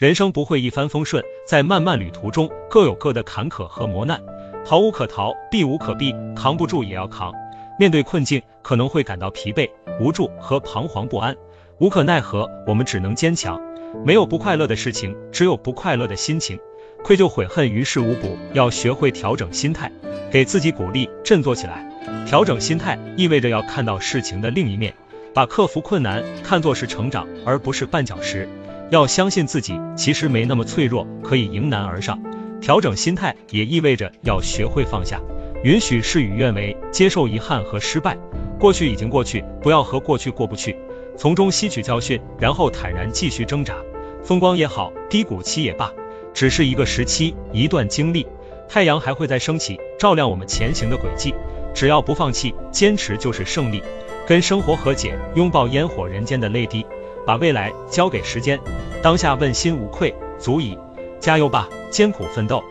人生不会一帆风顺，在漫漫旅途中各有各的坎坷和磨难，逃无可逃，避无可避，扛不住也要扛。面对困境，可能会感到疲惫、无助和彷徨不安，无可奈何，我们只能坚强。没有不快乐的事情，只有不快乐的心情。愧疚悔恨于事无补，要学会调整心态，给自己鼓励，振作起来。调整心态意味着要看到事情的另一面，把克服困难看作是成长，而不是绊脚石。要相信自己，其实没那么脆弱，可以迎难而上。调整心态也意味着要学会放下，允许事与愿违，接受遗憾和失败。过去已经过去，不要和过去过不去，从中吸取教训，然后坦然继续挣扎。风光也好，低谷期也罢，只是一个时期，一段经历。太阳还会再升起，照亮我们前行的轨迹。只要不放弃，坚持就是胜利。跟生活和解，拥抱烟火人间的泪滴。把未来交给时间，当下问心无愧，足矣。加油吧，艰苦奋斗。